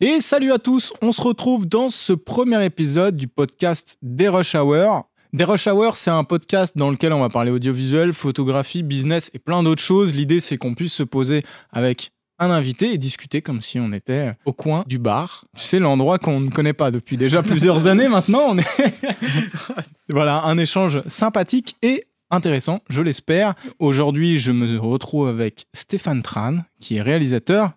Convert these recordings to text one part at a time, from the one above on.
Et salut à tous, on se retrouve dans ce premier épisode du podcast Des Rush Hour. Des Rush Hour, c'est un podcast dans lequel on va parler audiovisuel, photographie, business et plein d'autres choses. L'idée, c'est qu'on puisse se poser avec un invité et discuter comme si on était au coin du bar. Tu sais, l'endroit qu'on ne connaît pas depuis déjà plusieurs années maintenant. On est voilà, un échange sympathique et intéressant, je l'espère. Aujourd'hui, je me retrouve avec Stéphane Tran, qui est réalisateur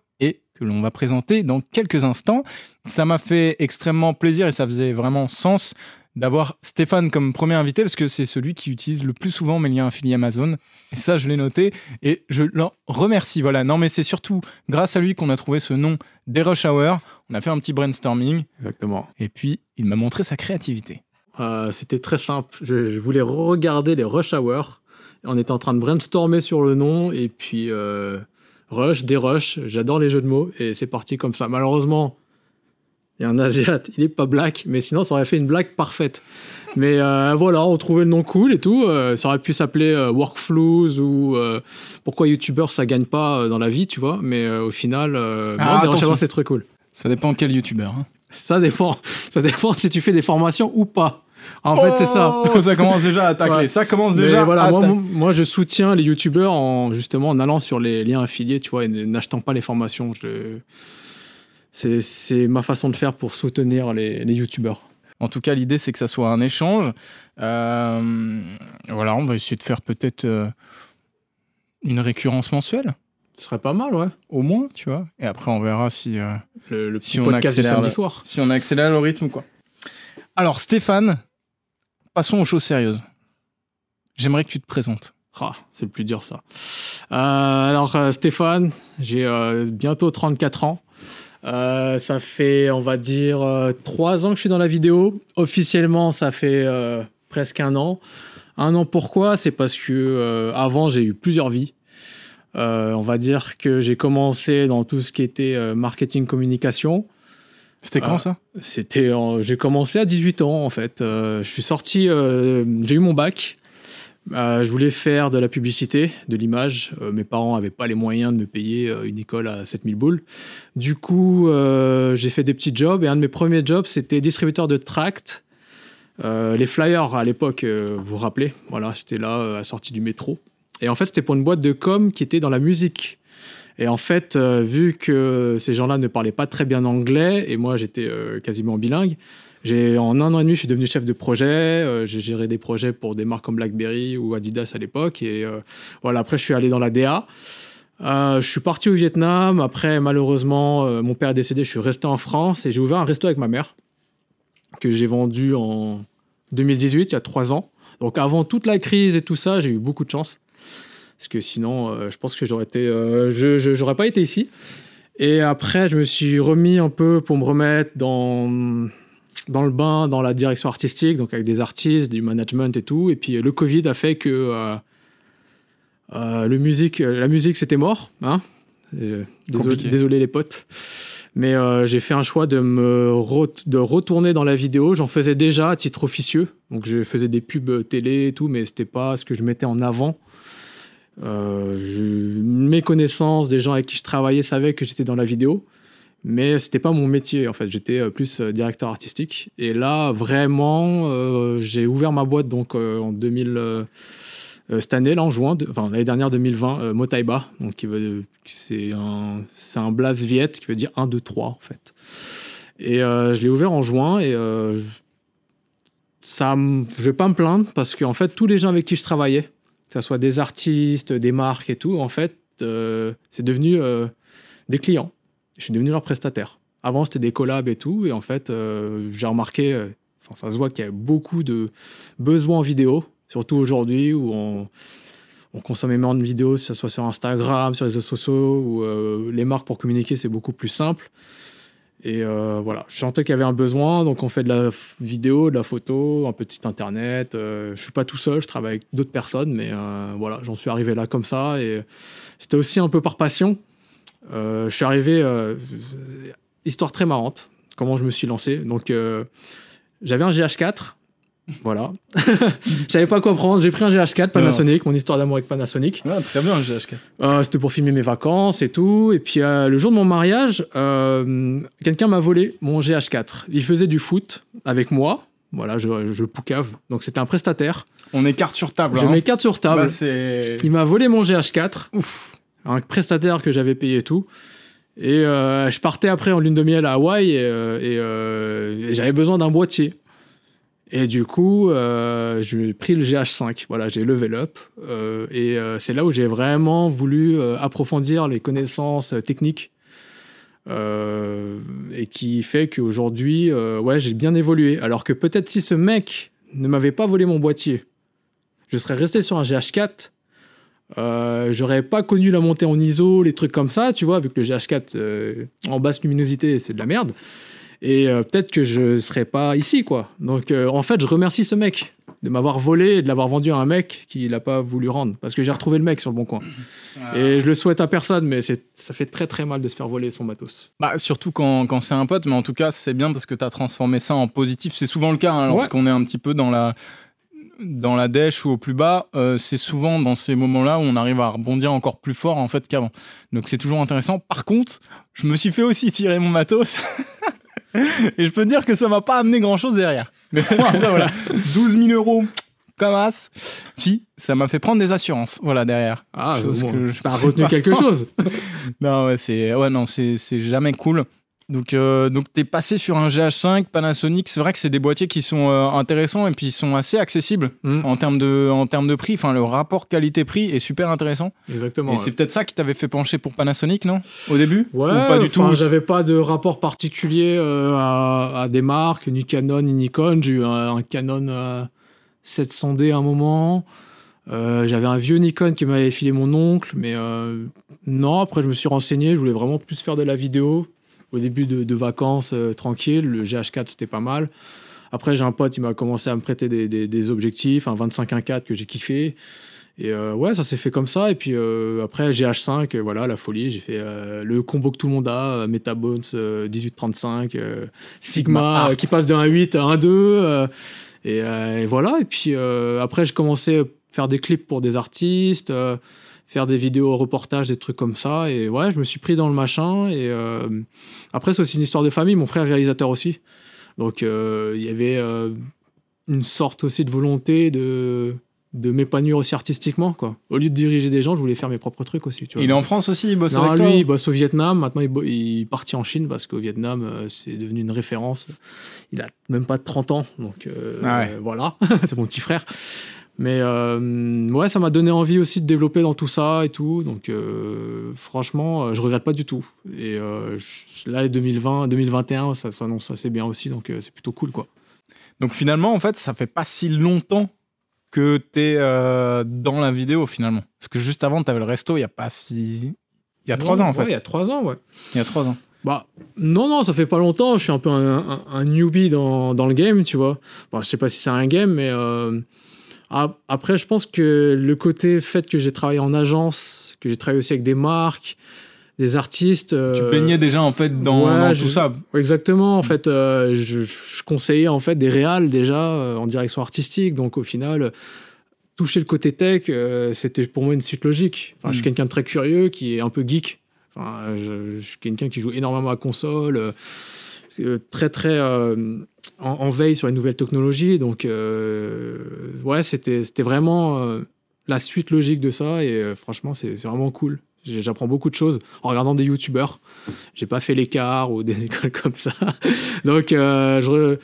que l'on va présenter dans quelques instants. Ça m'a fait extrêmement plaisir et ça faisait vraiment sens d'avoir Stéphane comme premier invité parce que c'est celui qui utilise le plus souvent mes liens affiliés Amazon. Et ça, je l'ai noté et je l'en remercie. Voilà. Non, mais c'est surtout grâce à lui qu'on a trouvé ce nom des Rush Hour. On a fait un petit brainstorming. Exactement. Et puis, il m'a montré sa créativité. Euh, C'était très simple. Je, je voulais regarder les Rush Hour. On était en train de brainstormer sur le nom et puis euh, Rush, des Rush. J'adore les jeux de mots et c'est parti comme ça. Malheureusement, il y a un Asiate, il est pas black, mais sinon ça aurait fait une blague parfaite. Mais euh, voilà, on trouvait le nom cool et tout. Euh, ça aurait pu s'appeler euh, Workflows ou pourquoi YouTuber ça gagne pas dans la vie, tu vois. Mais au final, Ah, attention. Hour, c'est très cool. Ça dépend quel youtubeur. hein. Ça dépend. Ça dépend si tu fais des formations ou pas. En fait, c'est ça. Oh, ça commence déjà à tacler. Ouais. Ça commence déjà voilà, à moi, je soutiens les youtubeurs en justement en allant sur les liens affiliés, tu vois, et n'achetant pas les formations. Je- C'est ma façon de faire pour soutenir les, les youtubeurs. En tout cas, l'idée, c'est que ça soit un échange. Euh, voilà, on va essayer de faire peut-être euh, une récurrence mensuelle, Ce serait pas mal, ouais. au moins, tu vois. Et après, on verra si, euh, Le, le petit Si on accélère samedi le- soir. si on accélère le rythme quoi. Alors, Stéphane, passons aux choses sérieuses. J'aimerais que tu te présentes. Ah, c'est le plus dur, ça. Euh, alors, euh, Stéphane, j'ai euh, bientôt 34 ans. Euh, ça fait, on va dire, trois ans que je suis dans la vidéo. Officiellement, ça fait presque un an. Un an pourquoi? C'est parce que avant, j'ai eu plusieurs vies. On va dire que j'ai commencé dans tout ce qui était marketing communication. C'était quand Ah. ça? C'était, en- j'ai commencé à 18 ans en fait. Euh, je suis sorti, euh, j'ai eu mon bac. Euh, je voulais faire de la publicité, de l'image. Euh, mes parents n'avaient pas les moyens de me payer euh, une école à 7000 boules. Du coup, j'ai fait des petits jobs et un de mes premiers jobs, c'était distributeur de tracts. Les flyers à l'époque, vous vous rappelez? Voilà, j'étais là à la sortie du métro. Et en fait, c'était pour une boîte de com qui était dans la musique. Et en fait, euh, vu que ces gens-là ne parlaient pas très bien anglais, et moi j'étais euh, quasiment bilingue, en un an et demi, je suis devenu chef de projet. euh, j'ai géré des projets pour des marques comme BlackBerry ou Adidas à l'époque. Et voilà, après, je suis allé dans la DA. Je suis parti au Vietnam. Après, malheureusement, mon père est décédé. Je suis resté en France et j'ai ouvert un resto avec ma mère que j'ai vendu en 2018, il y a trois ans. Donc, avant toute la crise et tout ça, j'ai eu beaucoup de chance. Parce que sinon, euh, je pense que j'aurais été, euh, je, je- j'aurais pas été ici. Et après, je me suis remis un peu pour me remettre dans dans le bain, dans la direction artistique, donc avec des artistes, du management et tout. Et puis euh, le Covid a fait que euh, euh, le musique, la musique c'était mort. Hein Euh, désolé, les potes. Mais j'ai fait un choix de me re- de retourner dans la vidéo. J'en faisais déjà à titre officieux. Donc je faisais des pubs télé et tout, mais c'était pas ce que je mettais en avant. Euh, mes connaissances, des gens avec qui je travaillais savaient que j'étais dans la vidéo, mais c'était pas mon métier en fait. J'étais euh, plus euh, directeur artistique. Et là, vraiment, j'ai ouvert ma boîte donc en 2000. euh, euh, cette année, là, en juin, enfin l'année dernière 2020, euh, Motaiba, donc c'est un, c'est un viet qui veut dire 1, 2, 3 en fait. Et je l'ai ouvert en juin et je- ça, je vais pas me plaindre parce qu'en fait tous les gens avec qui je travaillais, que ce soit des artistes, des marques et tout, en fait, euh, c'est devenu euh, des clients. Je suis devenu leur prestataire. Avant, c'était des collabs et tout, et en fait, euh, j'ai remarqué, enfin, ça se voit qu'il y a beaucoup de besoins en vidéo, surtout aujourd'hui où on, on consomme énormément de vidéos, que ce soit sur Instagram, sur les réseaux sociaux, où les marques pour communiquer, c'est beaucoup plus simple. Et euh, voilà, je sentais qu'il y avait un besoin, donc on fait de la vidéo, de la photo, un petit internet. Euh, je suis pas tout seul, je travaille avec d'autres personnes, mais euh, voilà, j'en suis arrivé là comme ça. Et c'était aussi un peu par passion. Euh, je suis arrivé, histoire très marrante, comment je me suis lancé. Donc j'avais un GH4 Voilà. Je savais pas quoi prendre. J'ai pris un GH4 Panasonic, mon histoire d'amour avec Panasonic. Ah, très bien, le GH4. Euh, C'était pour filmer mes vacances et tout. Et puis euh, le jour de mon mariage, euh, quelqu'un m'a volé mon GH4. Il faisait du foot avec moi. Voilà, je, je poucave. Donc c'était un prestataire. On est carte sur table. Je hein. mets carte sur table. Bah. Il m'a volé mon GH4. Ouf. Un prestataire que j'avais payé et tout. Et je partais après en lune de miel à Hawaï et, et, et j'avais besoin d'un boîtier. Et du coup, euh, j'ai pris le GH5. Voilà, j'ai level up. Euh, et euh, c'est là où j'ai vraiment voulu approfondir les connaissances techniques. Et qui fait qu'aujourd'hui, ouais, j'ai bien évolué. Alors que peut-être si ce mec ne m'avait pas volé mon boîtier, je serais resté sur un GH4. Euh, j'aurais pas connu la montée en ISO, les trucs comme ça, tu vois, vu que le GH4 euh, en basse luminosité, c'est de la merde. Et euh, peut-être que je serais pas ici, quoi. Donc, euh, en fait, je remercie ce mec de m'avoir volé et de l'avoir vendu à un mec qui l'a pas voulu rendre. Parce que j'ai retrouvé le mec sur le bon coin. Et je le souhaite à personne, mais c'est- ça fait très très mal de se faire voler son matos. Bah, surtout quand, quand c'est un pote, mais en tout cas, c'est bien parce que tu as transformé ça en positif. C'est souvent le cas hein, Ouais. lorsqu'on est un petit peu dans la, dans la dèche ou au plus bas. euh, c'est souvent dans ces moments-là où on arrive à rebondir encore plus fort en fait qu'avant. Donc c'est toujours intéressant. Par contre, je me suis fait aussi tirer mon matos. Et je peux te dire que ça m'a pas amené grand-chose derrière. Mais bon, après, voilà, 12 000 euros, comme as. Si, ça m'a fait prendre des assurances, voilà, derrière. Ah, Chose bon, que je t'as retenu quelque chose. Non, ouais, c'est ouais, non, c'est c'est jamais cool. Donc, euh, donc t'es passé sur un GH5 Panasonic. C'est vrai que c'est des boîtiers qui sont euh, intéressants et puis ils sont assez accessibles Mm. en termes de en termes de prix. Enfin, le rapport qualité-prix est super intéressant. Exactement. et ouais. c'est peut-être ça qui t'avait fait pencher pour Panasonic, non? Au début? Ouais, Ou pas du tout? J'avais pas de rapport particulier euh, à, à des marques, ni Canon ni Nikon. J'ai eu un, un Canon euh, 700D à un moment. Euh, j'avais un vieux Nikon qui m'avait filé mon oncle, mais euh, non. Après, je me suis renseigné. Je voulais vraiment plus faire de la vidéo. Au début de, de vacances, euh, tranquille. Le GH4, c'était pas mal. Après, j'ai un pote, il m'a commencé à me prêter des, des- des objectifs, un 25 1.4 que j'ai kiffé. Et euh, ouais, ça s'est fait comme ça. Et puis euh, après, GH5, euh, voilà, la folie. J'ai fait le combo que tout le monde a, Metabones euh, 1835, euh, Sigma qui passe de 1.8 à 1.2. euh, et, et voilà. Et puis après, j'ai commencé à faire des clips pour des artistes, faire des vidéos reportages, des trucs comme ça. Et ouais, je me suis pris dans le machin. Et euh, après, c'est aussi une histoire de famille. Mon frère est réalisateur aussi. Donc euh, il y avait euh, une sorte aussi de volonté de de m'épanouir aussi artistiquement quoi. Au lieu de diriger des gens, je voulais faire mes propres trucs aussi. Tu vois. Il est en France aussi, il bosse Non, avec lui, toi il bosse au Vietnam. Maintenant, il, il est parti en Chine parce qu'au Vietnam, c'est devenu une référence. Il a même pas de 30 ans. Donc, Ah ouais. voilà. c'est mon petit frère. Mais euh, ouais, ça m'a donné envie aussi de développer dans tout ça et tout. Donc, euh, franchement, euh, je regrette pas du tout. Et euh, je- là, 2020, 2021, ça s'annonce assez bien aussi. Donc, c'est plutôt cool, quoi. Donc finalement, en fait, ça fait pas si longtemps que t'es euh, dans la vidéo finalement. Parce que juste avant, t'avais le resto, il y a pas si. Il y a trois ans en fait. Il y a trois ans, ouais. Il y a trois ans. Bah, non, non, ça fait pas longtemps. Je suis un peu un, un- un newbie dans, dans le game, tu vois. Bon, je sais pas si c'est un game, mais après, je pense que le côté fait que j'ai travaillé en agence, que j'ai travaillé aussi avec des marques, des artistes. Tu euh, baignais déjà en fait dans, ouais, dans je- tout ça. Exactement. En fait, euh, je, je conseillais en fait des réals déjà euh, en direction artistique. Donc, au final, toucher le côté tech, c'était pour moi une suite logique. Enfin, Je suis Mm. quelqu'un de très curieux qui est un peu geek. Enfin, je, je suis quelqu'un qui joue énormément à console, très très euh, en, veille sur les nouvelles technologies. Donc, euh, ouais, c'était vraiment euh, la suite logique de ça. Et euh, franchement, c'est vraiment cool. J'apprends beaucoup de choses en regardant des youtubeurs. J'ai pas fait l'écart ou des écoles comme ça. Donc, euh, je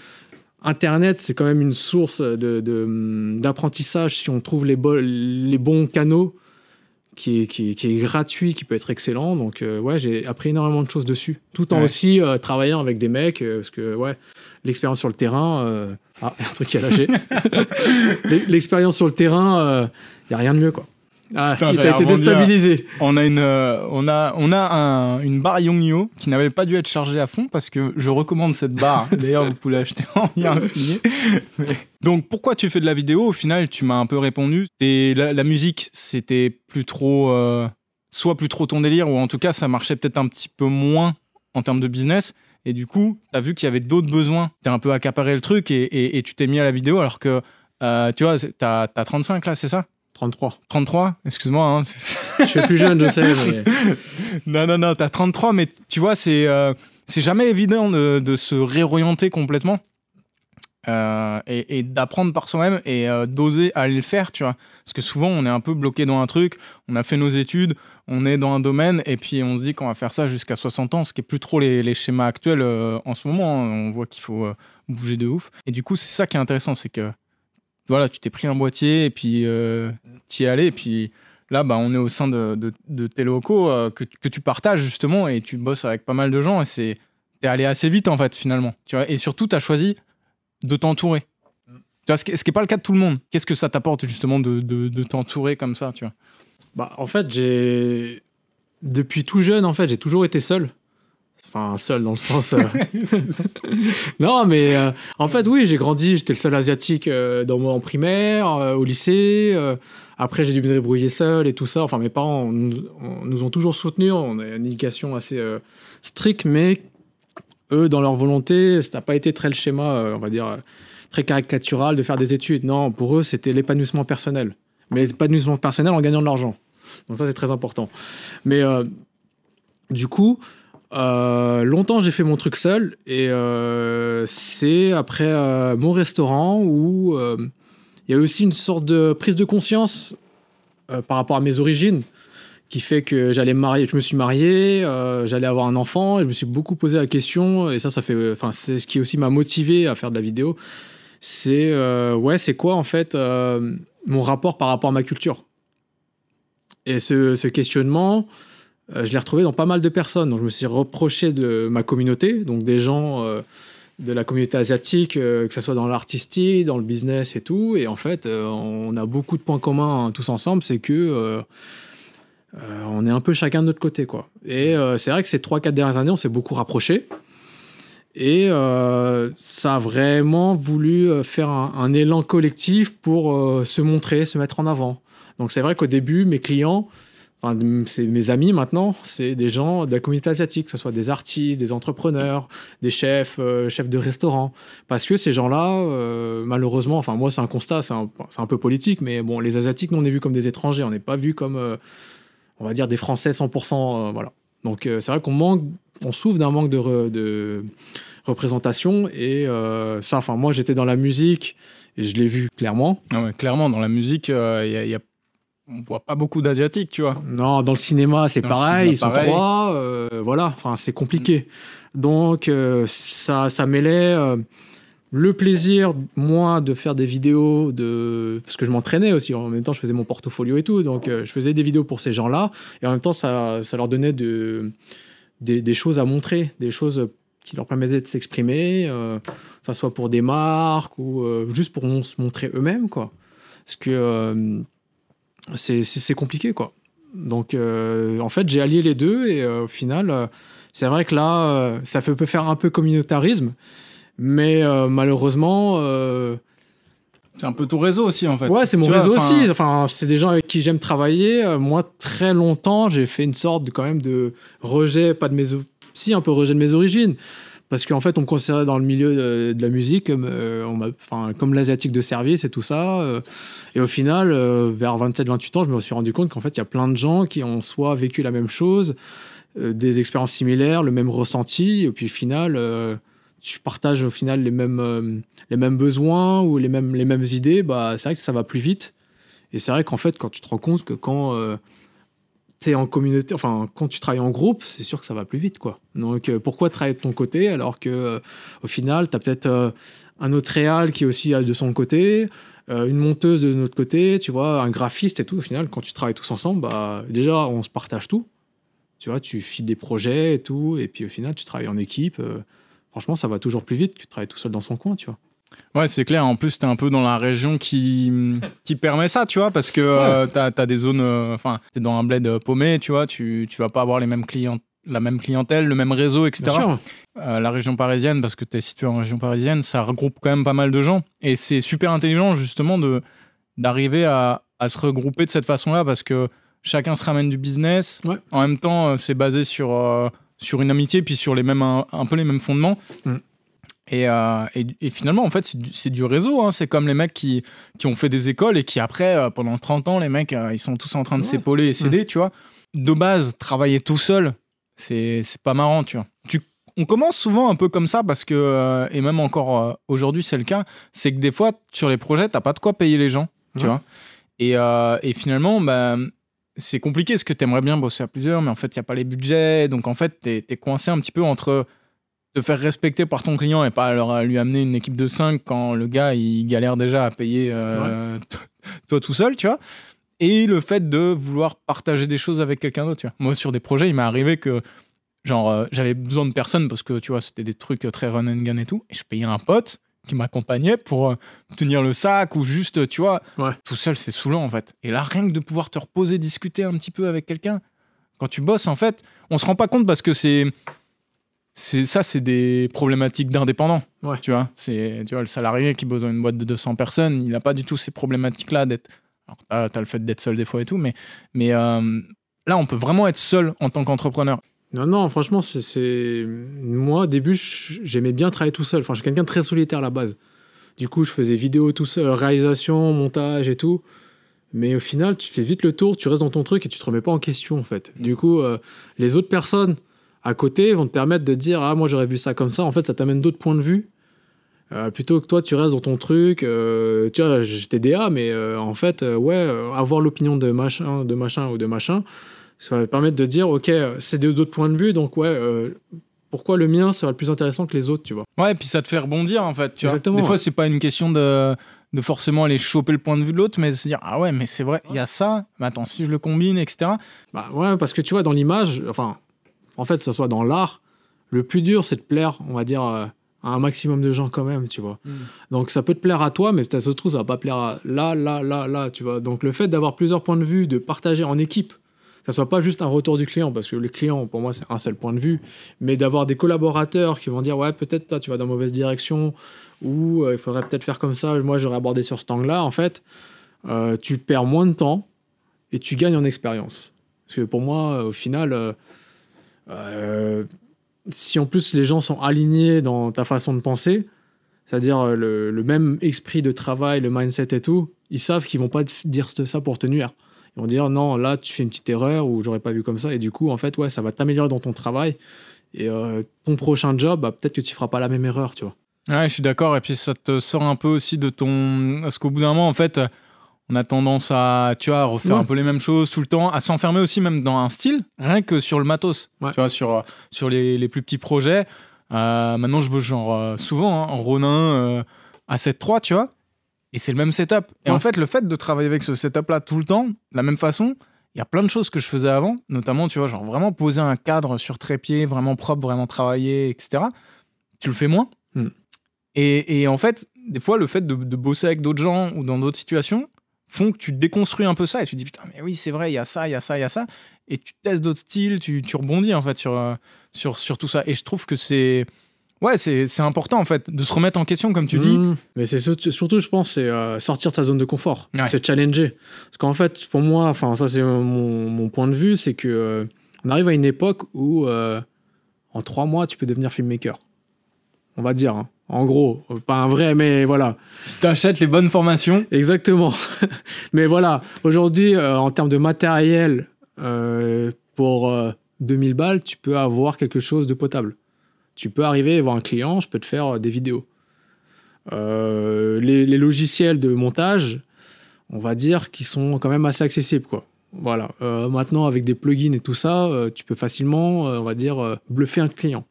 Internet, c'est quand même une source de- de- d'apprentissage si on trouve les, bo- les bons canaux, qui est, qui, est- qui est gratuit, qui peut être excellent. Donc, euh, ouais, j'ai appris énormément de choses dessus. Tout en Ouais. aussi euh, travaillant avec des mecs, euh, parce que, ouais, l'expérience sur le terrain. euh, Ah, il y a un truc qui a lâché. L'e- l'expérience sur le terrain, il n'y a rien de mieux, quoi. Ah, Putain, a été déstabilisé. On a une, euh, on a, on a un- une barre Yongyo qui n'avait pas dû être chargée à fond parce que je recommande cette barre. D'ailleurs, vous pouvez l'acheter en lien affilié. Mais- Donc, pourquoi tu fais de la vidéo? Au final, tu m'as un peu répondu. La, la musique, c'était plus trop, euh, soit plus trop ton délire, ou en tout cas, ça marchait peut-être un petit peu moins en termes de business. Et du coup, tu as vu qu'il y avait d'autres besoins. Tu un peu accaparé le truc et, tu t'es mis à la vidéo alors que, euh, tu vois, tu as, 35 là, c'est ça? 33. 33 Excuse-moi. Hein. je suis plus jeune, je sais. Mais... non, non, non, tu as 33, mais tu vois, c'est euh, c'est jamais évident de, de se réorienter complètement. Euh, et, d'apprendre par soi-même et euh, d'oser aller le faire, tu vois. Parce que souvent, on est un peu bloqué dans un truc, on a fait nos études, on est dans un domaine, et puis on se dit qu'on va faire ça jusqu'à 60 ans, ce qui est plus trop les, schémas actuels euh, en ce moment. Hein. On voit qu'il faut bouger de ouf. Et du coup, c'est ça qui est intéressant, c'est que voilà, tu t'es pris un boîtier, et puis tu y es allé, et puis là, bah, on est au sein de, tes locaux que, que, tu partages justement, et tu bosses avec pas mal de gens, et c'est. T'es allé assez vite en fait finalement, tu vois. Et surtout, tu as choisi de t'entourer. Tu vois, ce qui n'est pas le cas de tout le monde. Qu'est-ce que ça t'apporte justement de, de, t'entourer comme ça, tu vois? Bah, en fait, j'ai depuis tout jeune, en fait, j'ai toujours été seul. Enfin, seul dans le sens. Euh, non, mais euh, en fait, oui, j'ai grandi. J'étais le seul asiatique euh, dans en primaire, au lycée. après, j'ai dû me débrouiller seul et tout ça. Enfin, mes parents nous, ont toujours soutenus. On a une éducation assez stricte, mais eux, dans leur volonté, ça n'a pas été très le schéma, on va dire, très caricatural de faire des études. Non, pour eux, c'était l'épanouissement personnel. Mais l'épanouissement personnel en gagnant de l'argent. Donc ça, c'est très important. Mais du coup, euh, longtemps, j'ai fait mon truc seul. Et c'est après mon restaurant où il y a aussi une sorte de prise de conscience par rapport à mes origines qui fait que j'allais marier, je me suis marié, euh, j'allais avoir un enfant, et je me suis beaucoup posé la question, et ça, ça fait, enfin, c'est ce qui aussi m'a motivé à faire de la vidéo. C'est, euh, ouais, c'est quoi en fait euh, mon rapport par rapport à ma culture? Et ce, questionnement, je l'ai retrouvé dans pas mal de personnes. Donc, je me suis reproché de ma communauté, donc des gens de la communauté asiatique, que ce soit dans l'artistique, dans le business et tout. Et en fait, on a beaucoup de points communs hein, tous ensemble, c'est que euh, on est un peu chacun de notre côté, quoi. Et euh, c'est vrai que ces 3-4 dernières années, on s'est beaucoup rapprochés. Et euh, ça a vraiment voulu faire un, élan collectif pour se montrer, se mettre en avant. Donc c'est vrai qu'au début, mes clients, enfin mes amis maintenant, c'est des gens de la communauté asiatique, que ce soit des artistes, des entrepreneurs, des chefs, chefs de restaurants. Parce que ces gens-là, malheureusement, enfin moi c'est un constat, c'est un, un, peu politique, mais bon, les Asiatiques, nous on est vus comme des étrangers, on n'est pas vus comme on va dire, des Français 100%. Euh, voilà. Donc euh, c'est vrai qu'on manque, on souffre d'un manque de, représentation. Et euh, ça, enfin, moi j'étais dans la musique et je l'ai vu clairement. Ah clairement, dans la musique, il y a, on voit pas beaucoup d'asiatiques, tu vois. Non, dans le cinéma, c'est pareil, ils sont trois, voilà, enfin, c'est compliqué. Mm. Donc, ça, ça mêlait le plaisir, moi, de faire des vidéos, de... parce que je m'entraînais aussi, en même temps je faisais mon portfolio et tout, donc euh, je faisais des vidéos pour ces gens-là, et en même temps ça, ça leur donnait de... des, choses à montrer, des choses qui leur permettaient de s'exprimer, euh, que ça soit pour des marques ou euh, juste pour se montrer eux-mêmes, quoi. Parce que c'est compliqué, quoi. Donc en fait j'ai allié les deux, et au final, c'est vrai que là, ça fait, peut faire un peu communautarisme, mais euh, malheureusement. Euh, c'est un peu ton réseau aussi, en fait. Ouais, c'est mon réseau aussi. Enfin, c'est des gens avec qui j'aime travailler. Euh, moi, très longtemps, j'ai fait une sorte de, quand même de rejet, pas de mes. Si, un peu rejet de mes origines. Parce qu'en fait, on me considérait dans le milieu de, la musique comme, enfin, comme l'asiatique de service et tout ça. et au final, vers 27-28 ans, je me suis rendu compte qu'en fait, il y a plein de gens qui ont soit vécu la même chose, des expériences similaires, le même ressenti. Et puis au final tu partages au final les mêmes, euh, les mêmes besoins ou les mêmes, les mêmes idées, bah, c'est vrai que ça va plus vite. Et c'est vrai qu'en fait, quand tu te rends compte que quand euh, en communauté, enfin, quand tu travailles en groupe, c'est sûr que ça va plus vite, quoi. Donc, euh, pourquoi travailler de ton côté alors que au final, tu as peut-être un autre réal qui aussi de son côté, une monteuse de notre côté, tu vois, un graphiste et tout. Au final, quand tu travailles tous ensemble, bah, déjà, on se partage tout. Tu vois, tu files des projets et tout, et puis au final, tu travailles en équipe franchement, ça va toujours plus vite que tu travailles tout seul dans son coin, tu vois. Ouais, c'est clair. En plus, tu es un peu dans la région qui, qui permet ça, tu vois, parce que euh, tu as, des zones. Euh, enfin, tu es dans un bled paumé, tu vois, tu, tu vas pas avoir les mêmes clients la même clientèle, le même réseau, etc. Euh, la région parisienne, parce que tu es situé en région parisienne, ça regroupe quand même pas mal de gens. Et c'est super intelligent, justement, de d'arriver à, à, se regrouper de cette façon-là, parce que chacun se ramène du business. En même temps, c'est basé sur sur une amitié, puis sur les mêmes, un, un peu les mêmes fondements. Mm. Et, euh, et, et finalement, en fait, c'est du, réseau. hein. C'est comme les mecs qui, qui ont fait des écoles et qui, après, euh, pendant 30 ans, les mecs, euh, ils sont tous en train de Ouais. s'épauler et s'aider, tu vois. De base, travailler tout seul, c'est pas marrant, tu vois. Tu, on commence souvent un peu comme ça parce que, et même encore aujourd'hui, c'est le cas, c'est que des fois, sur les projets, t'as pas de quoi payer les gens, tu vois. Et, et finalement, bah, c'est compliqué parce que t'aimerais bien bosser à plusieurs, mais en fait, il n'y a pas les budgets. Donc, en fait, t'es es coincé un petit peu entre te faire respecter par ton client et pas alors lui amener une équipe de 5 quand le gars, il galère déjà à payer euh, toi tout seul, tu vois. Et le fait de vouloir partager des choses avec quelqu'un d'autre, tu vois. Moi, sur des projets, il m'est arrivé que, genre, euh, j'avais besoin de personnes parce que, tu vois, c'était des trucs très run and gun et tout. Et je payais un pote qui m'accompagnait pour euh, tenir le sac ou juste, tu vois, Ouais. tout seul, c'est saoulant, en fait. Et là, rien que de pouvoir te reposer, discuter un petit peu avec quelqu'un, quand tu bosses, en fait, on se rend pas compte parce que c'est. C'est ça, c'est des problématiques d'indépendants. Ouais. Tu vois, c'est tu vois le salarié qui bosse dans une boîte de 200 personnes, il n'a pas du tout ces problématiques-là d'être. Alors, t'as, le fait d'être seul des fois et tout, mais, mais euh, là, on peut vraiment être seul en tant qu'entrepreneur. Non, non, franchement, c'est-. Moi, au début, j'aimais bien travailler tout seul. Enfin, je suis quelqu'un de très solitaire à la base. Du coup, je faisais vidéo tout seul, réalisation, montage et tout. Mais au final, tu fais vite le tour, tu restes dans ton truc et tu te remets pas en question, en fait. Du coup, euh, les autres personnes à côté vont te permettre de dire Ah, moi, j'aurais vu ça comme ça. En fait, ça t'amène d'autres points de vue. Euh, plutôt que toi, tu restes dans ton truc. euh, tu vois, j'étais DA, mais euh, en fait, ouais, avoir l'opinion de machin, de machin ou de machin, ça va permettre de dire, ok, c'est d'autres points de vue, donc ouais, pourquoi le mien sera le plus intéressant que les autres, tu vois? Ouais, et puis ça te fait rebondir, en fait. Tu vois. Exactement, Des fois, ouais. c'est pas une question de, de forcément aller choper le point de vue de l'autre, mais de se dire Ah ouais, mais c'est vrai, il y a ça, mais attends, si je le combine, etc. Bah ouais, parce que tu vois, dans l'image, enfin, en fait, que ça soit dans l'art, le plus dur, c'est de plaire, on va dire, euh, à un maximum de gens quand même, tu vois. Donc ça peut te plaire à toi, mais peut-être ça se trouve, ça va pas plaire à là, là, là, là, tu vois. Donc le fait d'avoir plusieurs points de vue, de partager en équipe, que ça soit pas juste un retour du client, parce que le client, pour moi, c'est un seul point de vue, mais d'avoir des collaborateurs qui vont dire, ouais, peut-être toi, tu vas dans la mauvaise direction, ou euh, il faudrait peut-être faire comme ça, moi, j'aurais abordé sur cet angle-là, en fait, euh, tu perds moins de temps et tu gagnes en expérience. Parce que pour moi, euh, au final, euh, si en plus les gens sont alignés dans ta façon de penser, c'est-à-dire euh, le, même esprit de travail, le mindset et tout, ils savent qu'ils vont pas dire ça pour te nuire. Ils vont dire non, là tu fais une petite erreur ou j'aurais pas vu comme ça. Et du coup, en fait, ouais, ça va t'améliorer dans ton travail. Et euh, ton prochain job, bah, peut-être que tu feras pas la même erreur, tu vois. Ouais, je suis d'accord. Et puis ça te sort un peu aussi de ton. Parce qu'au bout d'un moment, en fait, on a tendance à, tu vois, à refaire Ouais. un peu les mêmes choses tout le temps, à s'enfermer aussi même dans un style, rien que sur le matos. Ouais. Tu vois, sur, sur les, les plus petits projets. Euh, maintenant, je bosse genre euh, souvent hein, en Ronin euh, à 7.3, tu vois. Et c'est le même setup. Et en fait, le fait de travailler avec ce setup-là tout le temps, de la même façon, il y a plein de choses que je faisais avant, notamment, tu vois, genre vraiment poser un cadre sur trépied, vraiment propre, vraiment travaillé, etc. Tu le fais moins. Hmm. Et, et en fait, des fois, le fait de, de bosser avec d'autres gens ou dans d'autres situations font que tu déconstruis un peu ça et tu te dis putain, mais oui, c'est vrai, il y a ça, il y a ça, il y a ça. Et tu testes d'autres styles, tu, tu rebondis en fait sur, euh, sur, sur tout ça. Et je trouve que c'est. Ouais, c'est important en fait de se remettre en question, comme tu dis. Mmh. Mais c'est surtout, surtout, je pense, c'est euh, sortir de sa zone de confort, Ouais. c'est challenger. Parce qu'en fait, pour moi, enfin ça c'est mon, mon point de vue, c'est que euh, on arrive à une époque où euh, en trois mois tu peux devenir filmmaker. On va dire, hein. En gros, euh, pas un vrai, mais voilà. Si tu achètes les bonnes formations, Exactement. mais voilà, aujourd'hui, euh, en termes de matériel, euh, pour euh, 2000 balles, tu peux avoir quelque chose de potable. Tu peux arriver et voir un client, je peux te faire des vidéos. Les, les logiciels de montage, on va dire qu'ils sont quand même assez accessibles, quoi. Voilà. Maintenant, avec des plugins et tout ça, tu peux facilement, on va dire, bluffer un client.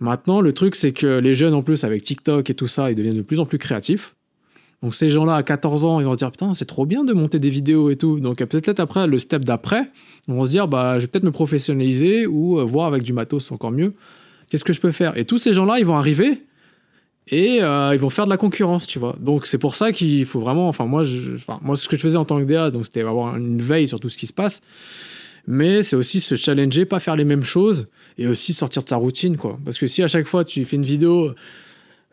Maintenant, le truc, c'est que les jeunes, en plus, avec TikTok et tout ça, ils deviennent de plus en plus créatifs. Donc ces gens-là, à 14 ans, ils vont se dire putain, c'est trop bien de monter des vidéos et tout. Donc peut-être après, le step d'après, ils vont se dire bah, je vais peut-être me professionnaliser ou euh, voir avec du matos encore mieux. Qu'est-ce que je peux faire? Et tous ces gens-là, ils vont arriver et euh, ils vont faire de la concurrence, tu vois. Donc c'est pour ça qu'il faut vraiment. Enfin moi, moi, ce que je faisais en tant que DA, c'était avoir une veille sur tout ce qui se passe. Mais c'est aussi se challenger, pas faire les mêmes choses et aussi sortir de sa routine, quoi. Parce que si à chaque fois tu fais une vidéo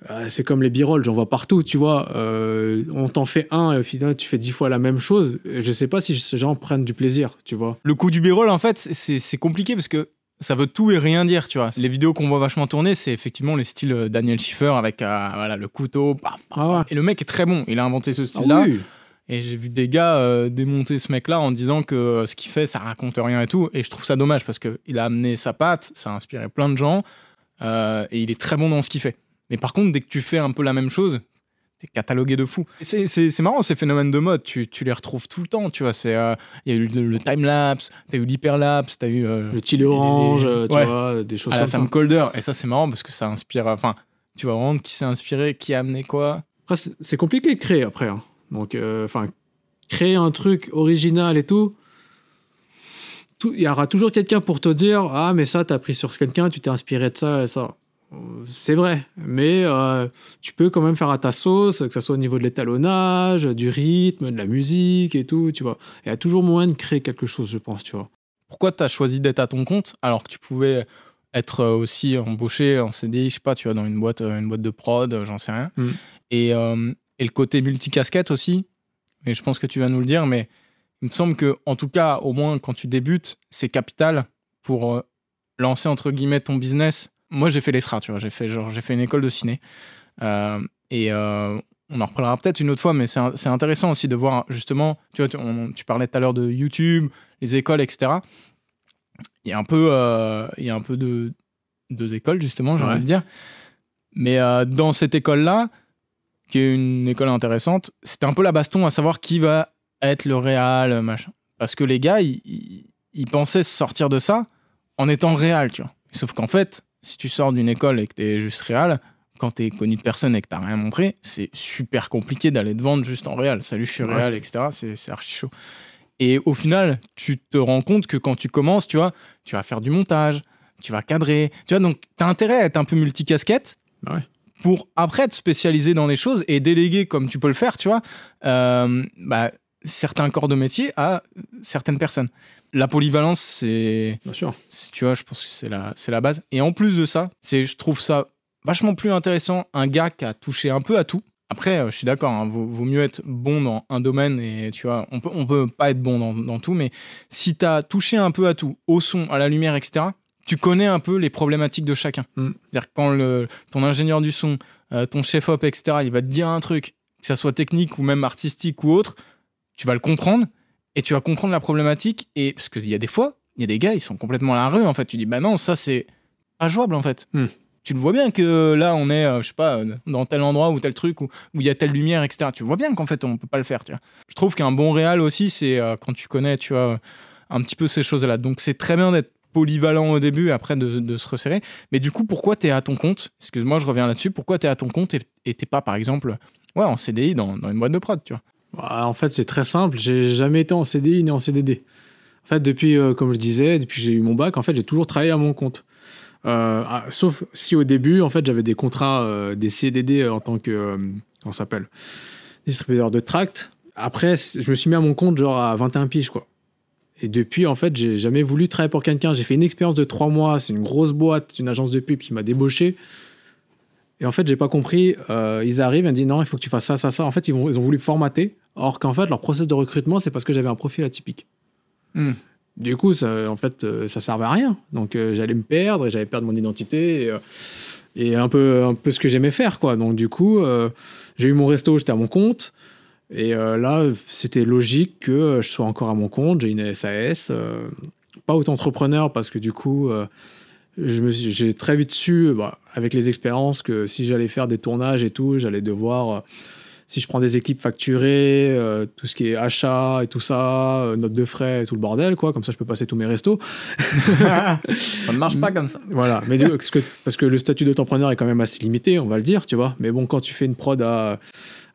euh, c'est comme les b-rolls, j'en vois partout, tu vois. Euh, on t'en fait un et au final, tu fais dix fois la même chose. Je sais pas si ces gens prennent du plaisir, tu vois. le coup du b-roll, en fait, c'est- compliqué parce que ça veut tout et rien dire, tu vois. Les vidéos qu'on voit vachement tourner, c'est effectivement les styles euh, Daniel Schiffer avec euh, voilà, le couteau. paf, paf, Ah ouais. Et le mec est très bon. Il a inventé ce Ah style-là. oui. Et j'ai vu des gars euh, démonter ce mec-là en disant que euh, ce qu'il fait, ça raconte rien et tout. Et je trouve ça dommage parce qu'il a amené sa patte, ça a inspiré plein de gens. euh, et il est très bon dans ce qu'il fait. Mais par contre, dès que tu fais un peu la même chose, t'es catalogué de fou. C'est, marrant ces phénomènes de mode, tu, tu les retrouves tout le temps, tu vois. Euh, Il y a eu le, le time-lapse, t'as eu l'hyperlapse, t'as eu... euh, Le stylet orange, les- tu ouais. vois, des choses à la comme ça. Sam Colder. Et ça, c'est marrant parce que ça inspire... Enfin, tu vas vraiment qui s'est inspiré, qui a amené quoi. Après, c'est c'est compliqué de créer après. hein. Donc, euh, enfin, créer un truc original et tout. Il y aura toujours quelqu'un pour te dire Ah, mais ça, t'as pris sur quelqu'un, tu t'es inspiré de ça et ça. C'est vrai, mais euh, tu peux quand même faire à ta sauce, que ce soit au niveau de l'étalonnage, du rythme, de la musique et tout, tu vois. Il y a toujours moyen de créer quelque chose, je pense, tu vois. pourquoi tu as choisi d'être à ton compte alors que tu pouvais être euh, aussi embauché en CDI, je sais pas, tu vois, dans une boîte, une boîte de prod, j'en sais rien. Mm. Et, euh, et le côté multicasquette aussi, mais je pense que tu vas nous le dire, mais il me semble que, en tout cas, au moins quand tu débutes, c'est capital pour euh, lancer entre guillemets ton business. Moi, j'ai fait l'ESRA, tu vois, j'ai fait, genre, j'ai fait une école de ciné. Euh, et euh, on en reparlera peut-être une autre fois, mais c'est intéressant aussi de voir justement, tu vois, tu, on- tu parlais tout à l'heure de YouTube, les écoles, etc. Il y a un peu, il y a un peu de deux écoles justement, j'ai Ouais. envie de dire. Mais dans cette école-là, qui est une école intéressante, c'était un peu la baston à savoir qui va être le réal, machin. Parce que les gars, ils, pensaient sortir de ça en étant réal, tu vois. Sauf qu'en fait, si tu sors d'une école et que t'es juste réal, quand t'es connu de personne et que t'as rien montré, c'est super compliqué d'aller te vendre juste en réal. Salut, je suis Ouais. réal, etc. C'est c'est archi chaud. Et au final, tu te rends compte que quand tu commences, tu vois, tu vas faire du montage, tu vas cadrer, tu vois, donc t'as intérêt à être un peu multicasquette Bah ouais. Pour après te spécialiser dans des choses et déléguer comme tu peux le faire, tu vois, euh, bah, certains corps de métier à certaines personnes. La polyvalence, c'est Bien sûr. tu vois, je pense que c'est la, c'est la base. Et en plus de ça, c'est, je trouve ça vachement plus intéressant, un gars qui a touché un peu à tout. Après, euh, je suis d'accord, hein, vaut, vaut mieux être bon dans un domaine et tu vois, on peut, on peut pas être bon dans, dans tout, mais si tu as touché un peu à tout, au son, à la lumière, etc., tu connais un peu les problématiques de chacun. Mm. C'est-à-dire que quand le, ton ingénieur du son, euh, ton chef-op, etc., il va te dire un truc, que ça soit technique ou même artistique ou autre, tu vas le comprendre et tu vas comprendre la problématique. Et parce qu'il y a des fois, il y a des gars, ils sont complètement à la rue en fait. Tu dis, bah non, ça c'est pas jouable en fait. Hmm. Tu le vois bien que là, on est, euh, je sais pas, euh, dans tel endroit ou tel truc où où il y a telle lumière, etc. Tu vois bien qu'en fait, on peut pas le faire. Tu vois. Je trouve qu'un bon réal aussi, c'est euh, quand tu connais, tu vois, un petit peu ces choses-là. Donc c'est très bien d'être polyvalent au début, après de, se resserrer. Mais du coup, pourquoi tu es à ton compte? Excuse-moi, je reviens là-dessus. Pourquoi tu es à ton compte et t'es pas, par exemple, ouais, en CDI dans, une boîte de prod, tu vois? Bah, en fait, c'est très simple. J'ai jamais été en CDI ni en CDD. En fait, depuis, euh, comme je disais, depuis que j'ai eu mon bac, en fait, j'ai toujours travaillé à mon compte. Euh, ah, sauf si au début, en fait, j'avais des contrats, euh, des CDD en tant que, s'appelle, distributeur de tracts. Après, je me suis mis à mon compte genre à 21 piges, quoi. Et depuis, en fait, j'ai jamais voulu travailler pour quelqu'un. J'ai fait une expérience de trois mois. C'est une grosse boîte, une agence de pub qui m'a débauché. Et en fait, j'ai pas compris. Euh, ils arrivent, ils me disent non, il faut que tu fasses ça, ça, ça. En fait, ils, vont, ils ont voulu formater. Or qu'en fait, leur process de recrutement, c'est parce que j'avais un profil atypique. Hmm. Du coup, ça, en fait, euh, ça servait à rien. Donc, euh, j'allais me perdre et j'allais perdre mon identité et, euh, et un, peu, un peu ce que j'aimais faire, quoi. Donc, du coup, j'ai eu mon resto, j'étais à mon compte. Et euh, là, c'était logique que euh, je sois encore à mon compte. J'ai une SAS. euh, pas auto-entrepreneur parce que du coup, euh, j'ai très vite su, bah, avec les expériences, que si j'allais faire des tournages et tout, j'allais devoir, si je prends des équipes facturées, tout ce qui est achat et tout ça, notes de frais et tout le bordel, quoi. Comme ça, je peux passer tous mes restos. Ça ne marche pas comme ça. Voilà, mais parce, que, parce que le statut d'auto-entrepreneur est quand même assez limité, on va le dire, tu vois. Mais bon, quand tu fais une prod à,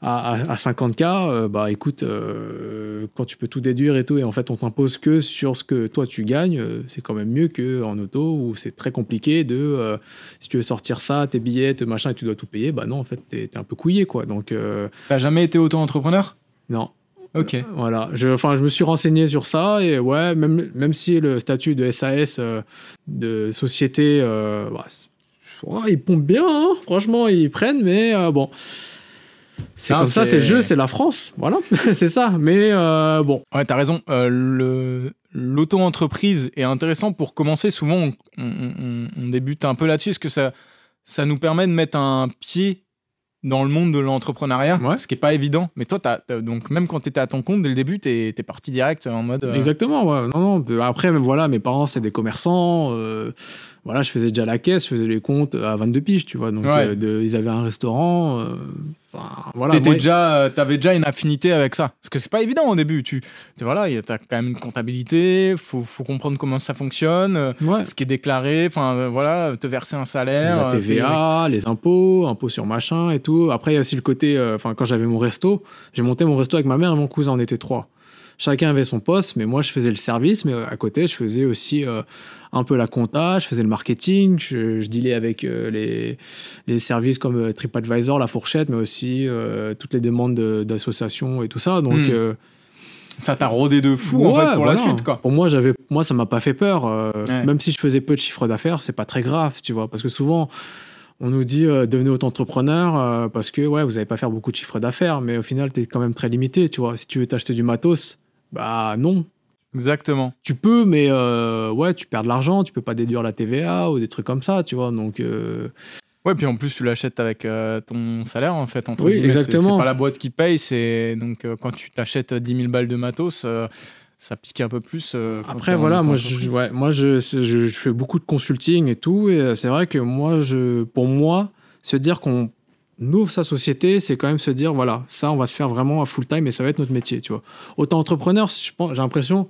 à, à- à 50K, euh, bah écoute, euh, quand tu peux tout déduire et tout, et en fait on t'impose que sur ce que toi tu gagnes, euh, c'est quand même mieux qu'en auto où c'est très compliqué de, si tu veux sortir ça, tes billets, tes machins, et tu dois tout payer, bah non, en fait, t'es un peu couillé, quoi. Donc, T'as jamais été auto-entrepreneur? Non. Ok. Voilà, je, enfin, je me suis renseigné sur ça et ouais, même, même si le statut de SAS, euh, de société, euh, bah, ils pompent bien, hein. franchement, ils prennent, mais bon. C'est Ah, comme ça, c'est- le jeu, c'est la France, voilà, c'est ça. Mais euh, bon, Ouais, t'as raison. Euh, l'auto-entreprise est intéressant pour commencer. Souvent, on, on- on- on débute un peu là-dessus, parce que ça, ça nous permet de mettre un pied dans le monde de l'entrepreneuriat, Ouais. ce qui est pas évident. Mais toi, t'as- t'as- donc même quand tu étais à ton compte dès le début, tu es, parti direct en mode. euh, Exactement, ouais. Non, non. Après, même, voilà, mes parents, c'est des commerçants. euh, voilà, je faisais déjà la caisse, je faisais les comptes à 22 piges, tu vois. Donc, Ouais. euh, de- ils avaient un restaurant. euh, voilà. T'étais déjà, euh, t'avais déjà une affinité avec ça. Parce que c'est pas évident au début. Tu, tu voilà, t'as quand même une comptabilité, faut, faut comprendre comment ça fonctionne, euh, Ouais. ce qui est déclaré, enfin euh, voilà, te verser un salaire. la euh, TVA, les impôts, impôts sur machin et tout. Après, il y a aussi le côté, euh, enfin, quand j'avais mon resto, j'ai monté mon resto avec ma mère et mon cousin, on était trois. Chacun avait son poste, mais moi, je faisais le service, mais à côté, je faisais aussi euh, un peu la compta, je faisais le marketing, je, je dealais avec euh, les, les services comme euh, TripAdvisor, La Fourchette, mais aussi euh, toutes les demandes de- d'associations et tout ça. Donc, Hmm. euh, Ça t'a rodé de fou en fait pour la suite quoi. Pour moi, j'avais, moi, ça m'a pas fait peur. euh, Ouais. Même si je faisais peu de chiffre d'affaires, c'est pas très grave, tu vois, parce que souvent, on nous dit euh, devenez auto-entrepreneur euh, parce que ouais, vous n'allez pas faire beaucoup de chiffre d'affaires, mais au final, tu es quand même très limité, tu vois. Si tu veux t'acheter du matos, bah non. Exactement. Tu peux, mais euh, ouais, tu perds de l'argent, tu peux pas déduire la TVA ou des trucs comme ça, tu vois. Donc, euh, Ouais, puis en plus tu l'achètes avec euh, ton salaire en fait. Entre Oui, guillemets. Exactement. C'est pas la boîte qui paye, c'est donc quand tu t'achètes 10 000 balles de matos, ça pique un peu plus. euh, Après, voilà, moi, je, ouais, moi je, c'est- je, je fais beaucoup de consulting et tout. Et c'est vrai que moi, je, pour moi, se dire qu'on ouvre sa société, c'est quand même se dire, voilà, ça, on va se faire vraiment à full time et ça va être notre métier, tu vois. Autant entrepreneur, je pense- j'ai l'impression,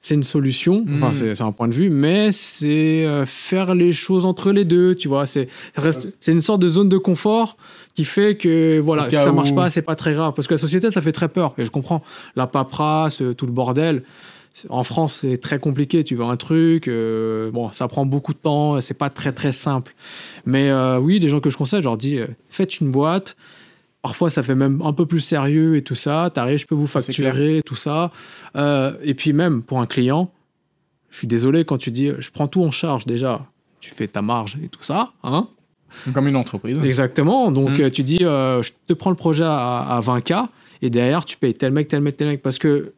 c'est une solution, enfin, Mm. c'est c'est un point de vue, mais c'est euh, faire les choses entre les deux, tu vois. C'est reste- c'est une sorte de zone de confort qui fait que, voilà, si ça marche où- pas, c'est pas très grave. Parce que la société, ça fait très peur. Et je comprends. La paperasse, euh, tout le bordel. En France, c'est très compliqué. Tu veux un truc, euh, bon, ça prend beaucoup de temps, c'est pas très très simple. Mais euh, oui, les gens que je conseille, je leur dis euh, faites une boîte. Parfois, ça fait même un peu plus sérieux et tout ça. T'arrives, je peux vous facturer, tout ça. Euh, et puis même pour un client, je suis désolé quand tu dis je prends tout en charge déjà. Tu fais ta marge et tout ça, hein Comme une entreprise. Exactement. Donc, Mm. euh, tu dis, je te prends le projet à, à 20K et derrière, tu payes tel mec, tel mec, tel mec. Parce que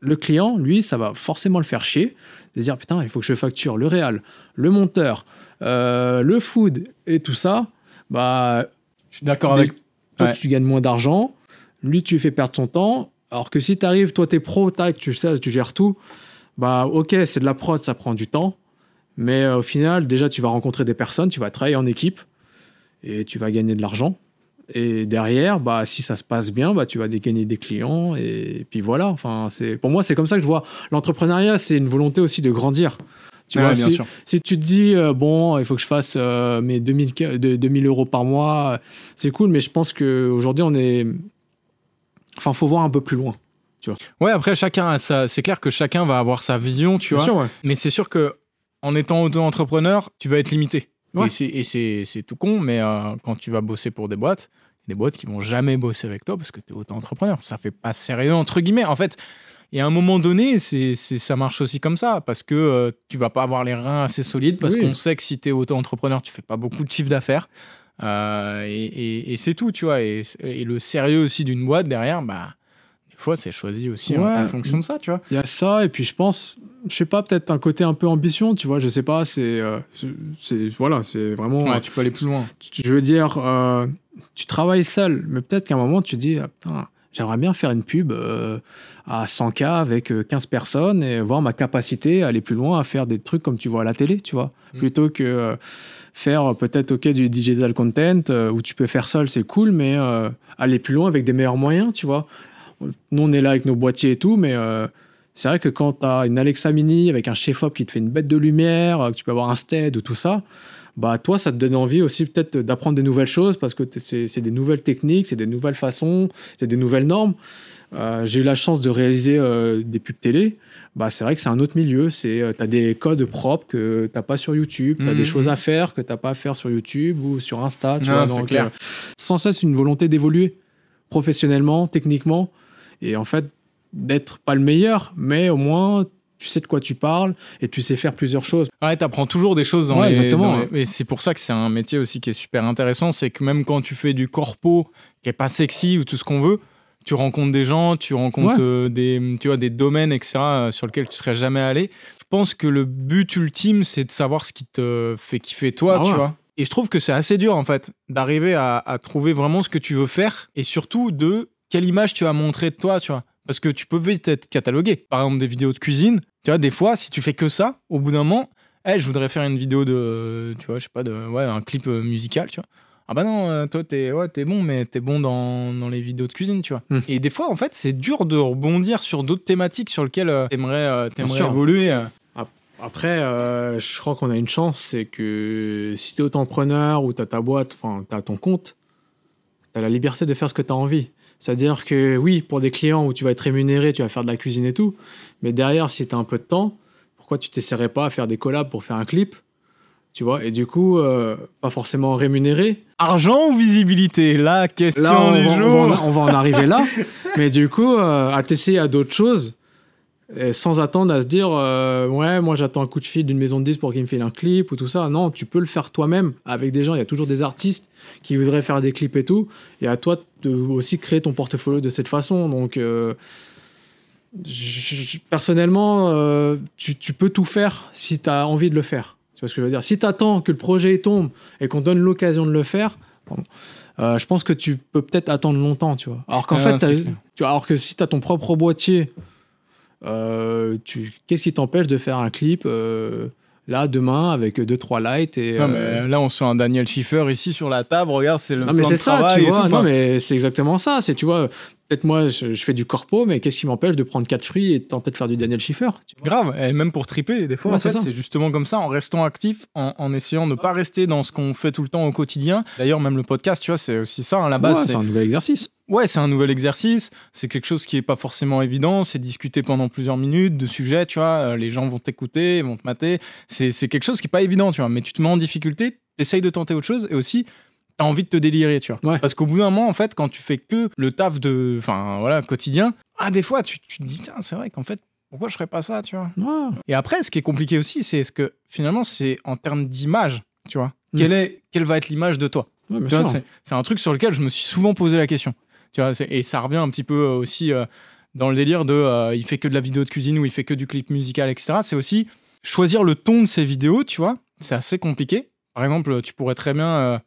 le client, lui, ça va forcément le faire chier. De dire, putain, il faut que je facture le réal, le monteur, euh, le food et tout ça. Bah, Je suis d'accord avec. toi, Ouais. tu gagnes moins d'argent. Lui, tu lui fais perdre son temps. Alors que si tu arrives, toi, t'es pro, tac, tu sais, tu gères tout. Bah, ok, c'est de la prod, ça prend du temps. Mais euh, au final, déjà, tu vas rencontrer des personnes, tu vas travailler en équipe et tu vas gagner de l'argent. Et derrière, bah, si ça se passe bien, bah, tu vas dé- gagner des clients. Et puis voilà. Enfin, c'est pour moi, c'est comme ça que je vois l'entrepreneuriat. C'est une volonté aussi de grandir. Tu Ouais, vois, bien si, sûr. si tu te dis, euh, bon, il faut que je fasse euh, mes 2000, ca- de- 2000 euros par mois, euh, c'est cool, mais je pense qu'aujourd'hui, on est. Enfin, faut voir un peu plus loin. Ouais, après chacun a sa. C'est clair que chacun va avoir sa vision, tu vois. sûr, ouais. Mais c'est sûr que en étant auto-entrepreneur, tu vas être limité. Ouais. Et c'est- Et tout con, mais euh, quand tu vas bosser pour des boîtes, des boîtes qui vont jamais bosser avec toi parce que tu es auto-entrepreneur. Ça fait pas sérieux, entre guillemets. En fait, y a un moment donné, c'est ça marche aussi comme ça parce que euh, tu vas pas avoir les reins assez solides parce Oui. qu'on sait que si tu es auto-entrepreneur, tu fais pas beaucoup de chiffre d'affaires. Euh, et et- et c'est tout, tu vois. Et, et le sérieux aussi d'une boîte derrière, bah, fois, c'est choisi aussi en- fonction de ça, tu vois. Il y a ça, et puis je pense, je sais pas, peut-être un côté un peu ambition, tu vois, je sais pas, c'est. euh, c'est- voilà, c'est vraiment. Ouais, tu peux aller plus loin. Je veux dire, euh, tu travailles seul, mais peut-être qu'à un moment, tu dis, ah, putain, j'aimerais bien faire une pub euh, à 100K avec euh, 15 personnes et voir ma capacité à aller plus loin, à faire des trucs comme tu vois à la télé, tu vois. Mm. Plutôt que euh, faire peut-être, ok, du digital content euh, où tu peux faire seul, c'est cool, mais aller plus loin avec des meilleurs moyens, tu vois. Nous, on est là avec nos boîtiers et tout, mais. euh, c'est vrai que quand tu as une Alexa Mini avec un chef-op qui te fait une bête de lumière, euh, que tu peux avoir un stead ou tout ça, bah toi, ça te donne envie aussi peut-être d'apprendre des nouvelles choses parce que c'est c'est des nouvelles techniques, c'est des nouvelles façons, c'est des nouvelles normes. Euh, J'ai eu la chance de réaliser euh, des pubs télé. Bah, c'est vrai que c'est un autre milieu. Tu as des codes propres que tu n'as pas sur YouTube. Tu as Mhm. des choses à faire que tu n'as pas à faire sur YouTube ou sur Insta. Tu Non, vois, c'est donc, clair. euh, sans cesse une volonté d'évoluer professionnellement, techniquement. Et en fait, d'être pas le meilleur, mais au moins tu sais de quoi tu parles et tu sais faire plusieurs choses. Ouais, t'apprends toujours des choses dans Ouais, les. exactement, dans les- Et c'est pour ça que c'est un métier aussi qui est super intéressant. C'est que même quand tu fais du corpo qui est pas sexy ou tout ce qu'on veut, tu rencontres des gens, tu rencontres euh, des, tu vois, des domaines, etc., euh, sur lesquels tu serais jamais allé. Je pense que le but ultime, c'est de savoir ce qui te fait kiffer toi, Ah tu vois. Et je trouve que c'est assez dur, en fait, d'arriver à, à trouver vraiment ce que tu veux faire et surtout de quelle image tu vas montrer de toi, tu vois. Parce que tu peux vite être catalogué. Par exemple, des vidéos de cuisine, tu vois, des fois, si tu fais que ça, au bout d'un moment, hey, je voudrais faire une vidéo de, tu vois, je sais pas, de, ouais, un clip euh, musical, tu vois. Ah bah non, euh, toi t'es ouais, t'es bon, mais t'es bon dans, dans les vidéos de cuisine, tu vois. Hmm. Et des fois, en fait, c'est dur de rebondir sur d'autres thématiques sur lesquelles euh, t'aimerais euh, évoluer. euh. Après, je crois qu'on a une chance, c'est que si tu es auto-entrepreneur ou tu as ta boîte, enfin, tu as ton compte, tu as la liberté de faire ce que tu as envie. C'est-à-dire que oui, pour des clients où tu vas être rémunéré, tu vas faire de la cuisine et tout, mais derrière, si tu as un peu de temps, pourquoi tu t'essaierais pas à faire des collabs pour faire un clip tu vois, et du coup, euh, pas forcément rémunéré. Argent ou visibilité? La question Là, on, du va, on jour. va on va en arriver là. Mais du coup, euh, à t'essayer à d'autres choses, et sans attendre à se dire, euh, ouais, moi j'attends un coup de fil d'une maison de disques pour qu'il me file un clip ou tout ça. Non, tu peux le faire toi-même avec des gens. Il y a toujours des artistes qui voudraient faire des clips et tout. Et à toi de aussi créer ton portfolio de cette façon. Donc, euh, personnellement, euh, tu, tu peux tout faire si tu as envie de le faire. Tu vois ce que je veux dire? Si tu attends que le projet tombe et qu'on donne l'occasion de le faire, pardon, euh, je pense que tu peux peut-être attendre longtemps, tu vois. Alors qu'en Ah, fait, tu vois, alors que si tu as ton propre boîtier, tu- qu'est-ce qui t'empêche de faire un clip euh, là demain avec deux trois lights et Non, euh, mais là, on se fait un Daniel Schiffer ici sur la table. Regarde, c'est le non mais plan de ça, travail tu et vois. tout. Non mais c'est exactement ça. C'est tu vois, peut-être moi je, je fais du corpo, mais qu'est-ce qui m'empêche de prendre quatre fruits et de tenter de faire du Daniel Schiffer Grave, et même pour triper, des fois, Ouais, en c'est fait, ça. c'est justement comme ça, en restant actif, en, en essayant de ne pas rester dans ce qu'on fait tout le temps au quotidien. D'ailleurs, même le podcast, tu vois, c'est aussi ça, hein, la base. Ouais, c'est un nouvel exercice. Ouais, c'est un nouvel exercice, c'est quelque chose qui est pas forcément évident, c'est discuter pendant plusieurs minutes de sujets, tu vois, euh, les gens vont t'écouter, vont te mater, c'est c'est quelque chose qui est pas évident, tu vois, mais tu te mets en difficulté, t'essayes de tenter autre chose, et aussi, t'as envie de te délirer, tu vois. Ouais. Parce qu'au bout d'un moment, en fait, quand tu fais que le taf de, enfin, voilà, quotidien, ah, des fois, tu, tu te dis, tiens, c'est vrai qu'en fait, pourquoi je ferais pas ça, tu vois et après, ce qui est compliqué aussi, c'est ce que finalement, c'est en termes d'image, tu vois. Mm. Quelle, est, quelle va être l'image de toi? Ouais, bien Tu vois, sûr. c'est, c'est un truc sur lequel je me suis souvent posé la question. Et ça revient un petit peu euh, aussi euh, dans le délire de euh, il fait que de la vidéo de cuisine ou il fait que du clip musical, etc. C'est aussi choisir le ton de ses vidéos, tu vois. C'est assez compliqué. Par exemple, tu pourrais très bien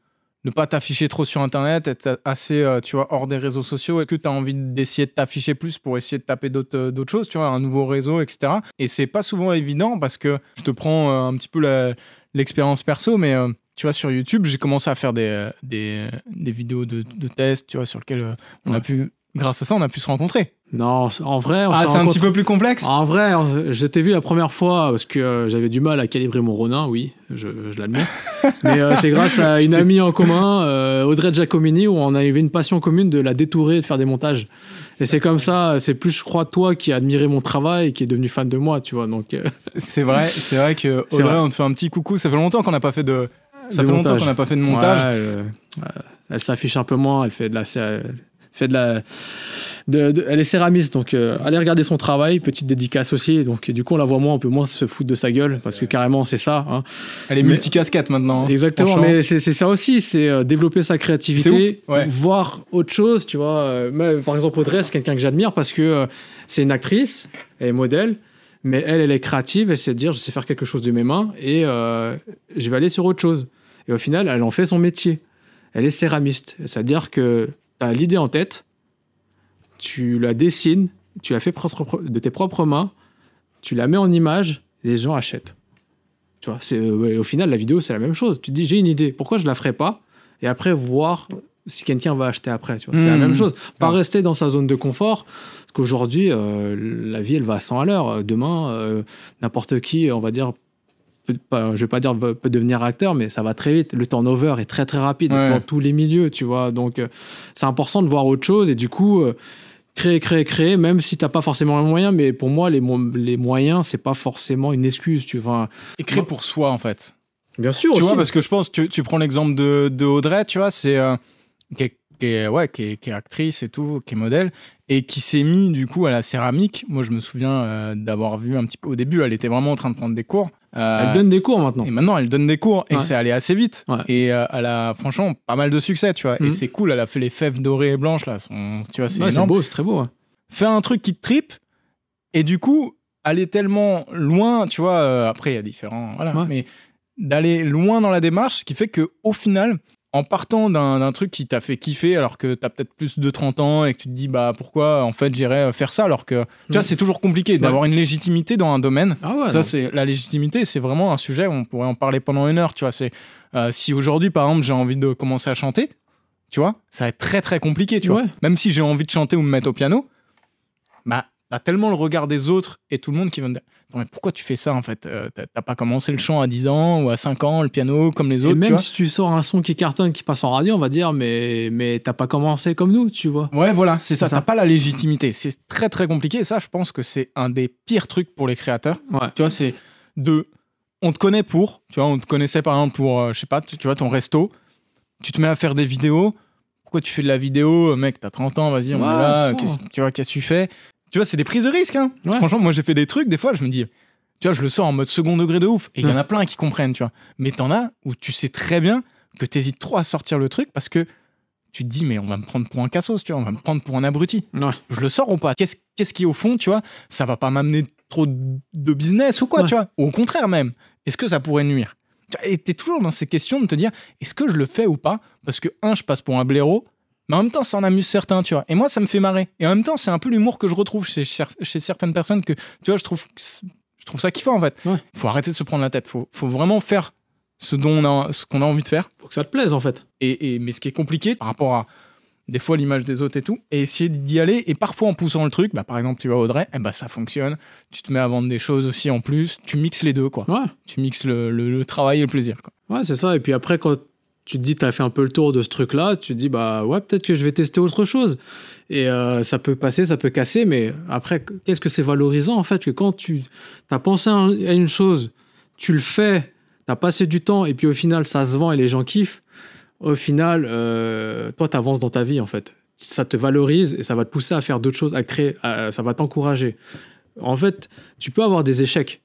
ne pas t'afficher trop sur Internet, être assez, tu vois, hors des réseaux sociaux. Est-ce que tu as envie d'essayer de t'afficher plus pour essayer de taper d'autres, choses, tu vois, un nouveau réseau, etc. Et c'est pas souvent évident parce que je te prends un petit peu la- l'expérience perso, mais euh, tu vois, sur YouTube, j'ai commencé à faire des, euh, des, des vidéos de, de tests, tu vois, sur lesquelles euh, on a pu, grâce à ça, on a pu se rencontrer. Non, en vrai, on Ah, c'est un petit peu plus complexe En vrai, je t'ai vu la première fois parce que j'avais du mal à calibrer mon Ronin, oui, je, je l'admets. Mais euh, c'est grâce à une amie en commun, euh, Audrey Giacomini, où on avait une passion commune de la détourer de faire des montages. Et c'est comme ça, c'est plus, je crois, toi qui a admiré mon travail et qui est devenu fan de moi, tu vois. Donc, euh, C'est vrai, c'est vrai que vrai. on te fait un petit coucou. Ça fait longtemps qu'on n'a pas fait de. Ça de fait longtemps montage. qu'on n'a pas fait de montage. Ouais, elle, euh, elle s'affiche un peu moins, elle fait de la. elle fait de la de- de- elle est céramiste, donc euh, allez regarder son travail, petite dédicace aussi. Donc du coup, on la voit moins, on peut moins se foutre de sa gueule, parce que carrément, c'est ça. hein. Elle est Mais- multicasquette maintenant. hein, Exactement, mais c'est ça aussi, c'est euh, développer sa créativité, ouais. voir autre chose, tu vois. Euh, par exemple, Audrey, c'est quelqu'un que j'admire parce que euh, c'est une actrice, elle est modèle, mais elle, elle est créative, elle sait dire, je sais faire quelque chose de mes mains et je vais aller sur autre chose. Et au final, elle en fait son métier. Elle est céramiste, c'est-à-dire que tu as l'idée en tête, tu la dessines, tu la fais de tes propres mains, tu la mets en image, les gens achètent. Tu vois, c'est, euh, au final, la vidéo, c'est la même chose. Tu te dis, j'ai une idée, pourquoi je la ferais pas? Et après, voir si quelqu'un va acheter après. Tu vois, c'est la Mmh. même chose. Pas Ouais. rester dans sa zone de confort, parce qu'aujourd'hui, euh, la vie, elle va à 100 à l'heure. Demain, euh, n'importe qui, on va dire, je vais pas dire peut devenir acteur, mais ça va très vite. Le turnover est très très rapide Ouais. dans tous les milieux, tu vois. Donc, euh, c'est important de voir autre chose et du coup. euh, créer, créer, créer, même si t'as pas forcément les moyens, mais pour moi, les, mo- les moyens, c'est pas forcément une excuse, tu vois. Écrit pour soi, en fait. Bien sûr, Tu vois, parce que je pense, tu, tu prends l'exemple de, de Audrey, tu vois, c'est. euh, qui, est, qui est- ouais, qui, est, qui est actrice et tout, qui est modèle. Et qui s'est mis du coup à la céramique. Moi, je me souviens euh, d'avoir vu un petit peu au début, elle était vraiment en train de prendre des cours. Euh, Elle donne des cours maintenant. et maintenant, elle donne des cours et Ouais. c'est allé assez vite. Ouais. Et euh, elle a franchement pas mal de succès, tu vois. Et Mhm. c'est cool, elle a fait les fèves dorées et blanches là. Son, tu vois, c'est Ouais, beau, c'est très beau. Faire un truc qui te tripe et du coup aller tellement loin, tu vois. après, il y a différents, voilà, mais d'aller loin dans la démarche, ce qui fait que au final. En partant d'un truc qui t'a fait kiffer alors que t'as peut-être plus de 30 ans et que tu te dis bah pourquoi en fait j'irais faire ça alors que tu vois Mhm. c'est toujours compliqué d'avoir une légitimité dans un domaine Ah ouais, ça, c'est la légitimité, c'est vraiment un sujet, on pourrait en parler pendant une heure, tu vois. C'est euh, si aujourd'hui, par exemple, j'ai envie de commencer à chanter, tu vois, ça va être très très compliqué, tu vois. Même si j'ai envie de chanter ou me mettre au piano, bah t'as tellement le regard des autres et tout le monde qui va me dire, mais pourquoi tu fais ça en fait Euh, T'as pas commencé le chant à 10 ans ou à 5 ans, le piano comme les Et autres, tu même vois. si tu sors un son qui cartonne, qui passe en radio, on va dire, mais, mais t'as pas commencé comme nous, tu vois. Ouais, voilà, c'est ça. T'as pas la légitimité. C'est très très compliqué. Et ça, je pense que c'est un des pires trucs pour les créateurs. Ouais. Tu vois, c'est de. On te connaît pour. Tu vois, on te connaissait par exemple pour, euh, je sais pas, tu, tu vois, ton resto. Tu te mets à faire des vidéos. Pourquoi tu fais de la vidéo Mec, t'as 30 ans, vas-y, on Ouais, est là. Tu vois, qu'est-ce que tu fais? Tu vois, c'est des prises de risque. Hein. Ouais. Franchement, moi, j'ai fait des trucs. Des fois, je me dis. Tu vois, je le sors en mode second degré de ouf. Et il y en a plein qui comprennent, tu vois. Mais t'en as où tu sais très bien que t'hésites trop à sortir le truc parce que tu te dis, mais on va me prendre pour un cassos, tu vois, on va me prendre pour un abruti. Ouais. Je le sors ou pas? Qu'est-ce qui, au fond, tu vois, ça va pas m'amener trop de business ou quoi, tu vois? Ou au contraire même, est-ce que ça pourrait nuire? Et t'es toujours dans ces questions de te dire, est-ce que je le fais ou pas? Parce que, un, je passe pour un blaireau, mais en même temps, ça en amuse certains, tu vois. Et moi, ça me fait marrer. Et en même temps, c'est un peu l'humour que je retrouve chez, certaines personnes que, tu vois, je trouve, je trouve ça kiffant, en fait. Ouais. Faut arrêter de se prendre la tête. Faut, faut vraiment faire ce dont on a, ce qu'on a envie de faire. Faut que ça te plaise, en fait. Et, et- mais ce qui est compliqué par rapport à des fois l'image des autres et tout, et essayer d'y aller, et parfois en poussant le truc, bah, par exemple tu vas à Audrey, eh bah, ça fonctionne, tu te mets à vendre des choses aussi en plus, tu mixes les deux, quoi. Ouais. Tu mixes le, le- le travail et le plaisir. Quoi. Ouais, c'est ça. Et puis après, quand tu te dis, tu as fait un peu le tour de ce truc-là, tu te dis, bah ouais, peut-être que je vais tester autre chose. Et euh, ça peut passer, ça peut casser, mais après, qu'est-ce que c'est valorisant en fait que quand tu as pensé à un- à une chose, tu le fais, tu as passé du temps, et puis au final, ça se vend et les gens kiffent, au final, euh, toi, tu avances dans ta vie en fait. Ça te valorise et ça va te pousser à faire d'autres choses, à créer, ça va t'encourager. En fait, tu peux avoir des échecs.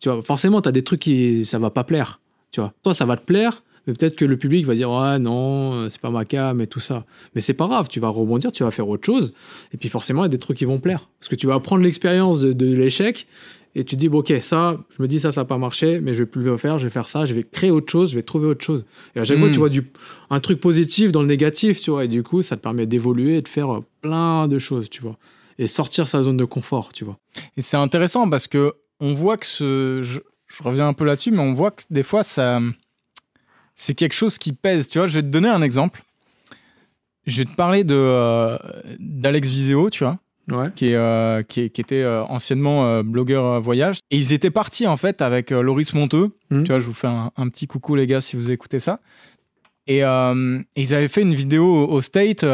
Tu vois, forcément, tu as des trucs qui ça va pas plaire. Tu vois, toi, ça va te plaire, mais peut-être que le public va dire ouais non, euh, c'est pas ma cam et tout ça. Mais c'est pas grave, tu vas rebondir, tu vas faire autre chose, et puis forcément, il y a des trucs qui vont plaire, parce que tu vas prendre l'expérience de, de l'échec. Et tu te dis, bon, ok, ça, je me dis, ça, ça n'a pas marché, mais je vais plus le faire, je vais faire ça, je vais créer autre chose, je vais trouver autre chose. Et à chaque fois, tu vois du, un truc positif dans le négatif, tu vois, et du coup, ça te permet d'évoluer et de faire euh, plein de choses, tu vois. Et sortir sa zone de confort, tu vois. Et c'est intéressant parce que on voit que ce. Je, je reviens un peu là-dessus, mais on voit que des fois, ça. C'est quelque chose qui pèse. Tu vois, je vais te donner un exemple. Je vais te parler de euh, d'Alex Viseo, tu vois. Ouais. qui, est, euh, qui, est- qui était euh, anciennement blogueur voyage. Et ils étaient partis en fait avec Loris Monteux. Mhm. Tu vois, je vous fais un, un petit coucou les gars si vous écoutez ça. Et, et ils avaient fait une vidéo au State,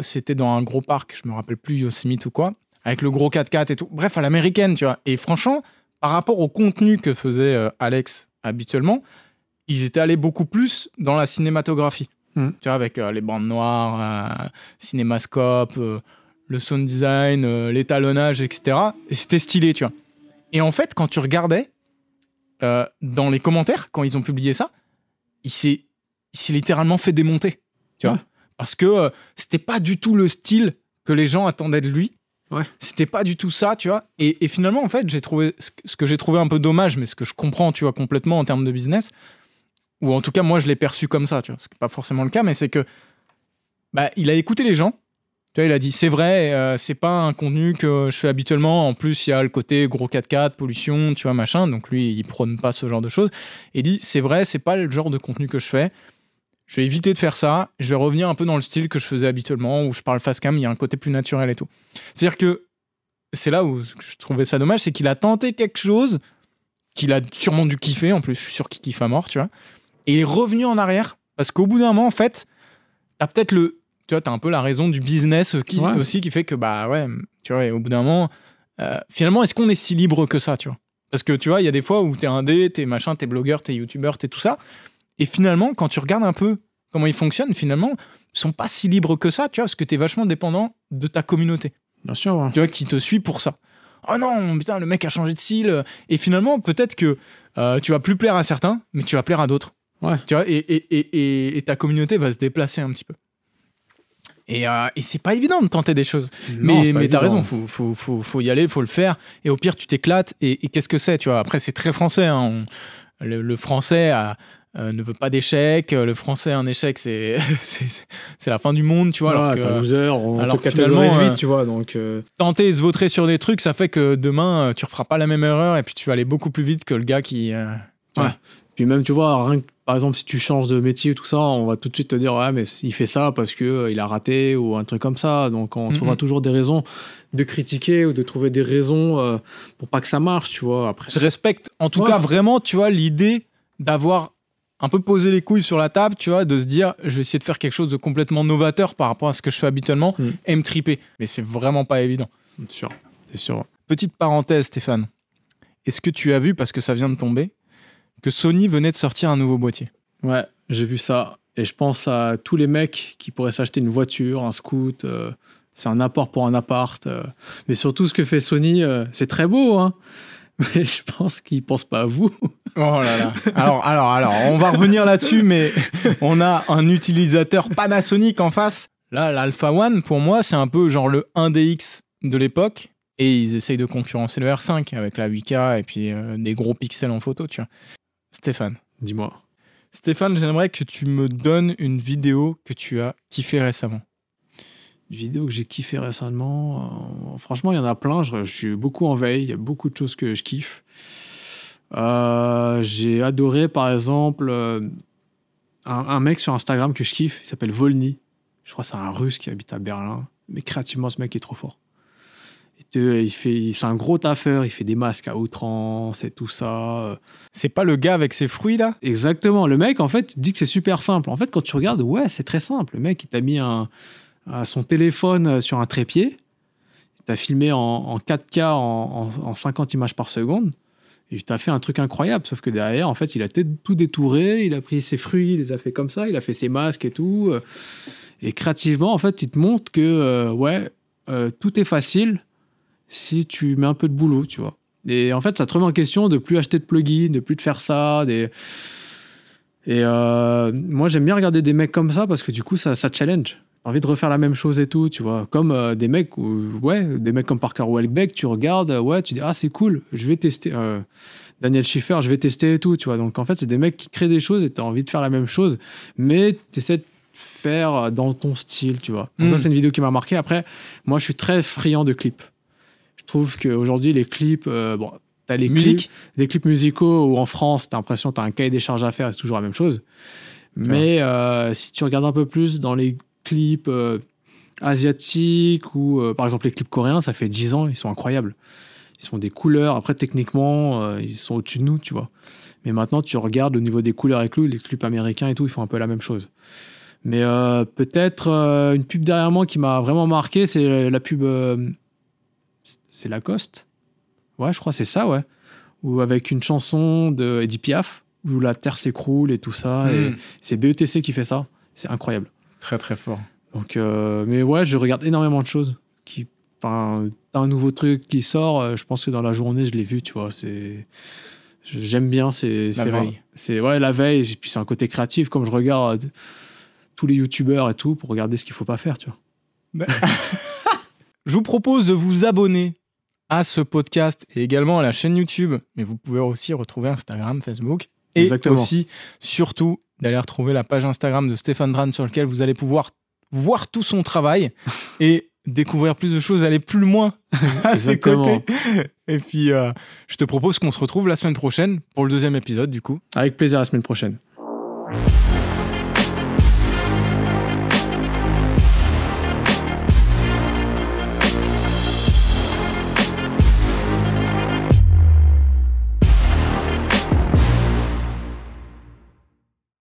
c'était dans un gros parc, je me rappelle plus Yosemite ou quoi, avec le gros 4x4 et tout. Bref, à l'américaine, tu vois. Et franchement, par rapport au contenu que faisait Alex habituellement, ils étaient allés beaucoup plus dans la cinématographie. Mhm. Tu vois, avec euh, les bandes noires, euh, cinémascope, euh, le sound design, l'étalonnage, etc. Et c'était stylé, tu vois. Et en fait, quand tu regardais dans les commentaires, quand ils ont publié ça, il s'est, littéralement fait démonter, tu vois. Ouais. Parce que c'était pas du tout le style que les gens attendaient de lui. Ouais. C'était pas du tout ça, tu vois. Et, et finalement, en fait, j'ai trouvé ce que j'ai trouvé un peu dommage, mais ce que je comprends, tu vois, complètement en termes de business, ou en tout cas, moi, je l'ai perçu comme ça, tu vois. Ce n'est pas forcément le cas, mais c'est que bah, il a écouté les gens. Tu vois, il a dit c'est vrai, euh, c'est pas un contenu que je fais habituellement. En plus, il y a le côté gros 4x4, pollution, tu vois, machin. Donc lui, il prône pas ce genre de choses. Et il dit c'est vrai, c'est pas le genre de contenu que je fais. Je vais éviter de faire ça. Je vais revenir un peu dans le style que je faisais habituellement, où je parle face cam, il y a un côté plus naturel et tout. C'est-à-dire que c'est là où je trouvais ça dommage, c'est qu'il a tenté quelque chose qu'il a sûrement dû kiffer. En plus, je suis sûr qu'il kiffe à mort, tu vois. Et il est revenu en arrière parce qu'au bout d'un moment, en fait, t'as peut-être le. Tu vois, t'as un peu la raison du business qui, Ouais. aussi qui fait que, bah ouais, tu vois, et au bout d'un moment, euh, finalement, est-ce qu'on est si libre que ça, tu vois? Parce que tu vois, il y a des fois où t'es indé, t'es machin, t'es blogueur, t'es youtubeur, t'es tout ça. Et finalement, quand tu regardes un peu comment ils fonctionnent, finalement, ils sont pas si libres que ça, tu vois, parce que t'es vachement dépendant de ta communauté. Bien sûr. ouais. tu vois, qui te suit pour ça. Oh non, putain, le mec a changé de style. Et finalement, peut-être que euh, tu vas plus plaire à certains, mais tu vas plaire à d'autres. Ouais. Tu vois, et, et, et, ta communauté va se déplacer un petit peu. Et, euh, et c'est pas évident de tenter des choses. Non, mais mais t'as raison, faut, faut, faut, faut y aller, faut le faire. Et au pire, tu t'éclates. Et, qu'est-ce que c'est, tu vois? Après, c'est très français. hein. On- le, le français a- euh, ne veut pas d'échec. Le français, un échec, c'est c'est- la fin du monde, tu vois. Voilà, alors que, un loser, on alors te catégorise vite, euh, tu vois. Donc, euh, tenter et se vautrer sur des trucs, ça fait que demain, euh, tu referas pas la même erreur et puis tu vas aller beaucoup plus vite que le gars qui. euh, Puis même, tu vois, rien que, par exemple, si tu changes de métier ou tout ça, on va tout de suite te dire, ouais, mais il fait ça parce que euh, il a raté ou un truc comme ça. Donc, on trouvera toujours des raisons de critiquer ou de trouver des raisons euh, pour pas que ça marche, tu vois. Après, Je respecte, en tout Ouais. cas, vraiment, tu vois, l'idée d'avoir un peu posé les couilles sur la table, tu vois, de se dire, je vais essayer de faire quelque chose de complètement novateur par rapport à ce que je fais habituellement Mm. et me triper. Mais c'est vraiment pas évident. c'est sûr. C'est sûr. Petite parenthèse, Stéphane. Est-ce que tu as vu, parce que ça vient de tomber, que Sony venait de sortir un nouveau boîtier Ouais, j'ai vu ça. Et je pense à tous les mecs qui pourraient s'acheter une voiture, un scoot. euh, c'est un apport pour un appart. euh. Mais surtout, ce que fait Sony, euh, c'est très beau, hein. Mais je pense qu'ils pensent pas à vous. Oh là là. Alors, alors, alors, on va revenir là-dessus, mais on a un utilisateur Panasonic en face. Là, l'Alpha One, pour moi, c'est un peu genre le 1DX de l'époque. Et ils essayent de concurrencer le R5 avec la 8K et puis euh, des gros pixels en photo, tu vois. Stéphane. Dis-moi. Stéphane, j'aimerais que tu me donnes une vidéo que tu as kiffé récemment. Une vidéo que j'ai kiffé récemment. euh, franchement, il y en a plein. Je, je suis beaucoup en veille. Il y a beaucoup de choses que je kiffe. Euh, j'ai adoré, par exemple, euh, un, un mec sur Instagram que je kiffe. Il s'appelle Volny. Je crois que c'est un russe qui habite à Berlin. Mais créativement, ce mec est trop fort. Il fait, c'est un gros taffeur. Il fait des masques à outrance et tout ça. C'est pas le gars avec ses fruits là? Exactement. Le mec, en fait, dit que c'est super simple. En fait, quand tu regardes, ouais, c'est très simple. Le mec, il t'a mis un, son téléphone euh, sur un trépied. Il t'a filmé en, en 4K en, en- en 50 images par seconde. Et il t'a fait un truc incroyable. Sauf que derrière, en fait, il a tout détouré. Il a pris ses fruits, il les a fait comme ça. Il a fait ses masques et tout. euh. Et créativement, en fait, il te montre que, euh, ouais, euh, tout est facile si tu mets un peu de boulot, tu vois. Et en fait, ça te remet en question de plus acheter de plugins, de plus de faire ça. Des... Et euh, moi, j'aime bien regarder des mecs comme ça parce que du coup, ça, ça challenge. Envie de refaire la même chose et tout, tu vois. Comme euh, des mecs, où, ouais, des mecs comme Parker Welbeck, tu regardes, euh, ouais, tu dis, ah, c'est cool, je vais tester. Euh, Daniel Schiffer, je vais tester et tout, tu vois. Donc, en fait, c'est des mecs qui créent des choses et t'as envie de faire la même chose, mais t'essaies de faire dans ton style, tu vois. Donc Mm. Ça, c'est une vidéo qui m'a marqué. Après, moi, je suis très friand de clips. Je trouve qu'aujourd'hui, les clips, euh, bon, t'as les Musique clips, des clips musicaux où en France, t'as l'impression que t'as un cahier des charges à faire et c'est toujours la même chose. Mais euh, si tu regardes un peu plus dans les clips euh, asiatiques ou par exemple les clips coréens, ça fait 10 ans, ils sont incroyables. Ils sont des couleurs. Après, techniquement, ils sont au-dessus de nous, tu vois. Mais maintenant, tu regardes au niveau des couleurs et tout, les clips américains et tout, ils font un peu la même chose. Mais euh, peut-être euh, une pub derrière moi qui m'a vraiment marqué, c'est la pub. euh, c'est Lacoste Ouais, je crois que c'est ça, ouais. Ou avec une chanson de Edith Piaf, où la terre s'écroule et tout ça. Et Mm. c'est BETC qui fait ça. C'est incroyable. Très très fort. Donc, euh, mais ouais, je regarde énormément de choses. Qui, un nouveau truc qui sort, euh, je pense que dans la journée, je l'ai vu, tu vois. C'est, j'aime bien. C'est, c'est vrai. veille. C'est ouais, la veille. Et puis c'est un côté créatif, comme je regarde tous les youtubeurs et tout pour regarder ce qu'il faut pas faire, tu vois. Je vous propose de vous abonner à ce podcast et également à la chaîne YouTube, mais vous pouvez aussi retrouver Instagram, Facebook et Exactement. aussi, surtout, d'aller retrouver la page Instagram de Stéphane Dran sur laquelle vous allez pouvoir voir tout son travail et découvrir plus de choses, aller plus loin à ses côtés. Et puis, euh, je te propose qu'on se retrouve la semaine prochaine pour le deuxième épisode, du coup. Avec plaisir la semaine prochaine.